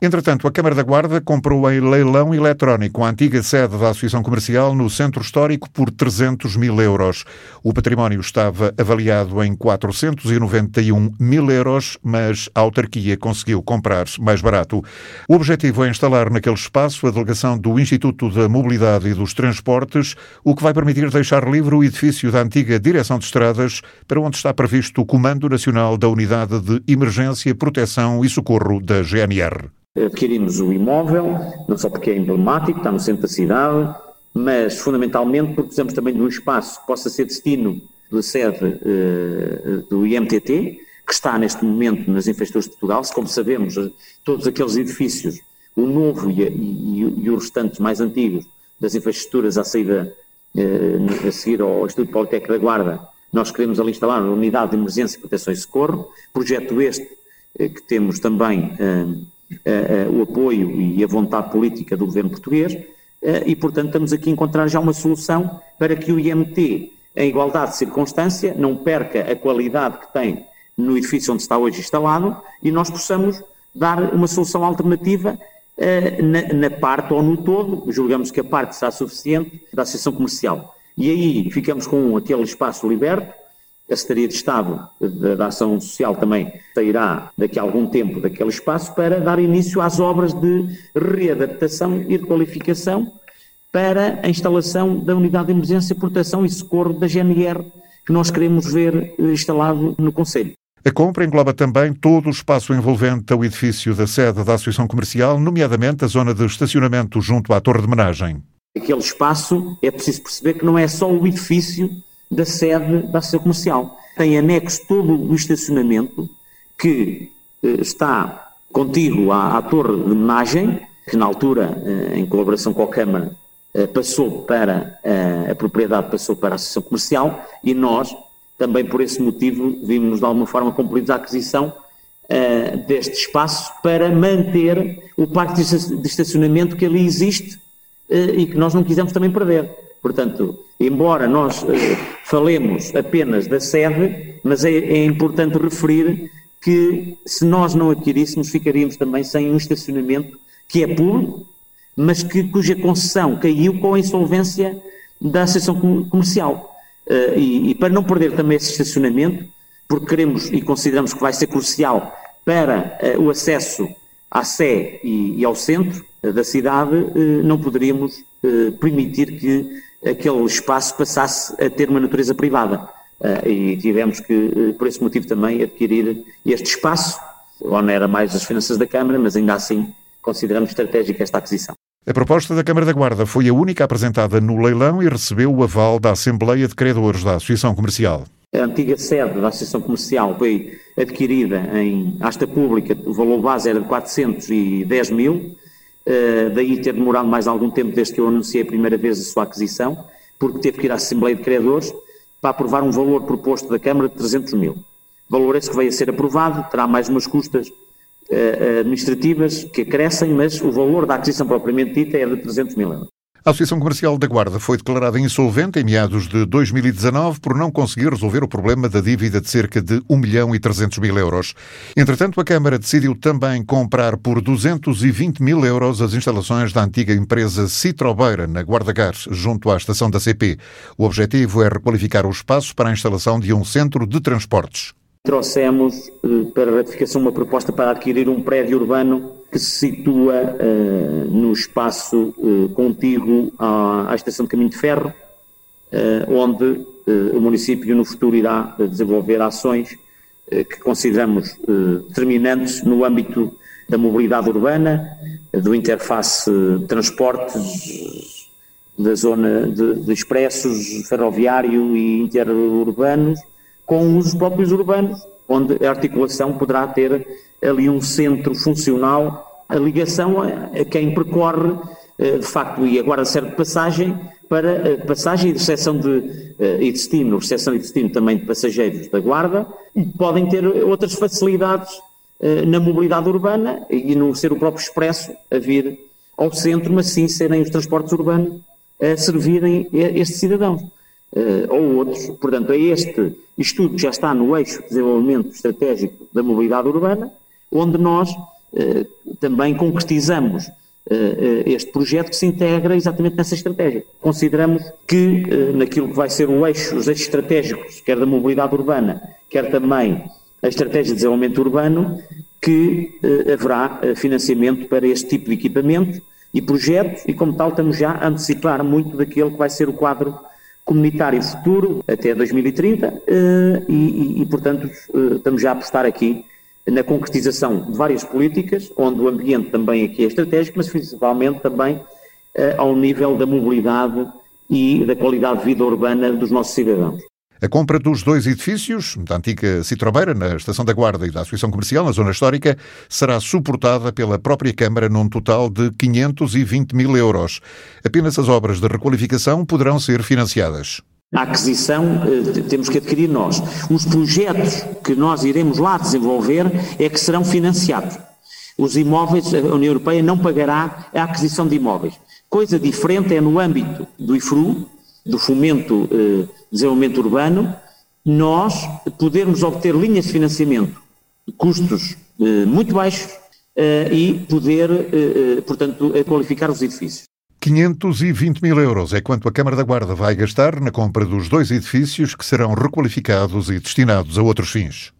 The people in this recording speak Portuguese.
Entretanto, a Câmara da Guarda comprou em leilão eletrónico a antiga sede da Associação Comercial no Centro Histórico por 300 mil euros. O património estava avaliado em 491 mil euros, mas a autarquia conseguiu comprar mais barato. O objetivo é instalar naquele espaço a delegação do Instituto da Mobilidade e dos Transportes, o que vai permitir deixar livre o edifício da antiga Direção de Estradas, para onde está previsto o Comando Nacional da Unidade de Emergência, Proteção e Socorro da GNR. Adquirimos o imóvel, não só porque é emblemático, está no centro da cidade, mas fundamentalmente porque precisamos também de um espaço que possa ser destino da sede uh, do IMTT, que está neste momento nas infraestruturas de Portugal. Como sabemos, todos aqueles edifícios, o novo e, e, e os restantes mais antigos das infraestruturas à saída, uh, a seguir ao Instituto Politécnico da Guarda, nós queremos ali instalar uma unidade de emergência, proteção e socorro. Projeto este que temos também o apoio e a vontade política do governo português e, portanto, estamos aqui a encontrar já uma solução para que o IMT, em igualdade de circunstância, não perca a qualidade que tem no edifício onde está hoje instalado e nós possamos dar uma solução alternativa na, na, parte ou no todo, julgamos que a parte está suficiente da associação comercial. E aí ficamos com aquele espaço liberto, a Secretaria de Estado da Ação Social também sairá daqui a algum tempo daquele espaço para dar início às obras de readaptação e requalificação para a instalação da Unidade de Emergência, Proteção e Socorro da GNR, que nós queremos ver instalado no Conselho. A compra engloba também todo o espaço envolvente ao edifício da sede da Associação Comercial, nomeadamente a zona de estacionamento junto à Torre de Menagem. Aquele espaço, é preciso perceber que não é só o edifício da sede da Associação Comercial. Tem anexo todo o estacionamento que eh, está contíguo à, à Torre de Menagem, que na altura, eh, em colaboração com a Câmara, eh, passou para a propriedade passou para a Associação Comercial e nós, também por esse motivo, vimos de alguma forma compelidos à aquisição deste espaço para manter o parque de estacionamento que ali existe e que nós não quisemos também perder. Portanto, embora nós falemos apenas da sede, mas é, é, importante referir que se nós não adquiríssemos, ficaríamos também sem um estacionamento que é público, mas que, cuja concessão caiu com a insolvência da Associação Comercial. Uh, e, e, para não perder também esse estacionamento, porque queremos e consideramos que vai ser crucial para uh, o acesso à Sé e, e ao centro uh, da cidade, não poderíamos permitir que aquele espaço passasse a ter uma natureza privada. Uh, e tivemos que, uh, por esse motivo também, adquirir este espaço, onde era mais as finanças da Câmara, mas ainda assim consideramos estratégica esta aquisição. A proposta da Câmara da Guarda foi a única apresentada no leilão e recebeu o aval da Assembleia de Credores da Associação Comercial. A antiga sede da Associação Comercial foi adquirida em asta pública, o valor base era de 410 mil, uh, daí ter demorado mais algum tempo desde que eu anunciei a primeira vez a sua aquisição, porque teve que ir à Assembleia de Criadores para aprovar um valor proposto da Câmara de 300 mil. Valor esse que veio a ser aprovado, terá mais umas custas uh, administrativas que crescem, mas o valor da aquisição propriamente dita é de 300 mil euros. A Associação Comercial da Guarda foi declarada insolvente em meados de 2019 por não conseguir resolver o problema da dívida de cerca de 1 milhão e 300 mil euros. Entretanto, a Câmara decidiu também comprar por 220 mil euros as instalações da antiga empresa Citrobeira, na Guarda Gás, junto à estação da CP. O objetivo é requalificar o espaço para a instalação de um centro de transportes. Trouxemos eh, para ratificação uma proposta para adquirir um prédio urbano que se situa uh, no espaço uh, contíguo à, à, Estação de Caminho de Ferro, uh, onde o município no futuro irá desenvolver ações que consideramos determinantes no âmbito da mobilidade urbana, do interface transportes da zona de, de expressos ferroviário e interurbanos, com os próprios urbanos, onde a articulação poderá ter ali um centro funcional, a ligação a, quem percorre, eh, de facto, e agora serve de passagem para eh, passagem e recepção de eh, e destino, recepção e destino também de passageiros da Guarda, e podem ter outras facilidades na mobilidade urbana e no ser o próprio expresso a vir ao centro, mas sim serem os transportes urbanos a servirem estes cidadãos ou outros. Portanto, é este estudo que já está no eixo de desenvolvimento estratégico da mobilidade urbana, onde nós também concretizamos este projeto que se integra exatamente nessa estratégia. Consideramos que naquilo que vai ser o eixo, os eixos estratégicos, quer da mobilidade urbana, quer também a estratégia de desenvolvimento urbano, que haverá financiamento para este tipo de equipamento e projetos, e como tal estamos já a antecipar muito daquele que vai ser o quadro comunitário futuro até 2030 eh, e, e, e, portanto, eh, estamos já a apostar aqui na concretização de várias políticas, onde o ambiente também aqui é estratégico, mas principalmente também eh, ao nível da mobilidade e da qualidade de vida urbana dos nossos cidadãos. A compra dos dois edifícios, da antiga Citrobeira, na Estação da Guarda, e da Associação Comercial, na Zona Histórica, será suportada pela própria Câmara num total de 520 mil euros. Apenas as obras de requalificação poderão ser financiadas. A aquisição eh, temos que adquirir nós. Os projetos que nós iremos lá desenvolver é que serão financiados. Os imóveis, a União Europeia não pagará a aquisição de imóveis. Coisa diferente é no âmbito do IFRU, do Fomento eh, Desenvolvimento Urbano, nós podermos obter linhas de financiamento de custos eh, muito baixos eh, e poder, eh, eh, portanto, qualificar os edifícios. 520 mil euros é quanto a Câmara da Guarda vai gastar na compra dos dois edifícios que serão requalificados e destinados a outros fins.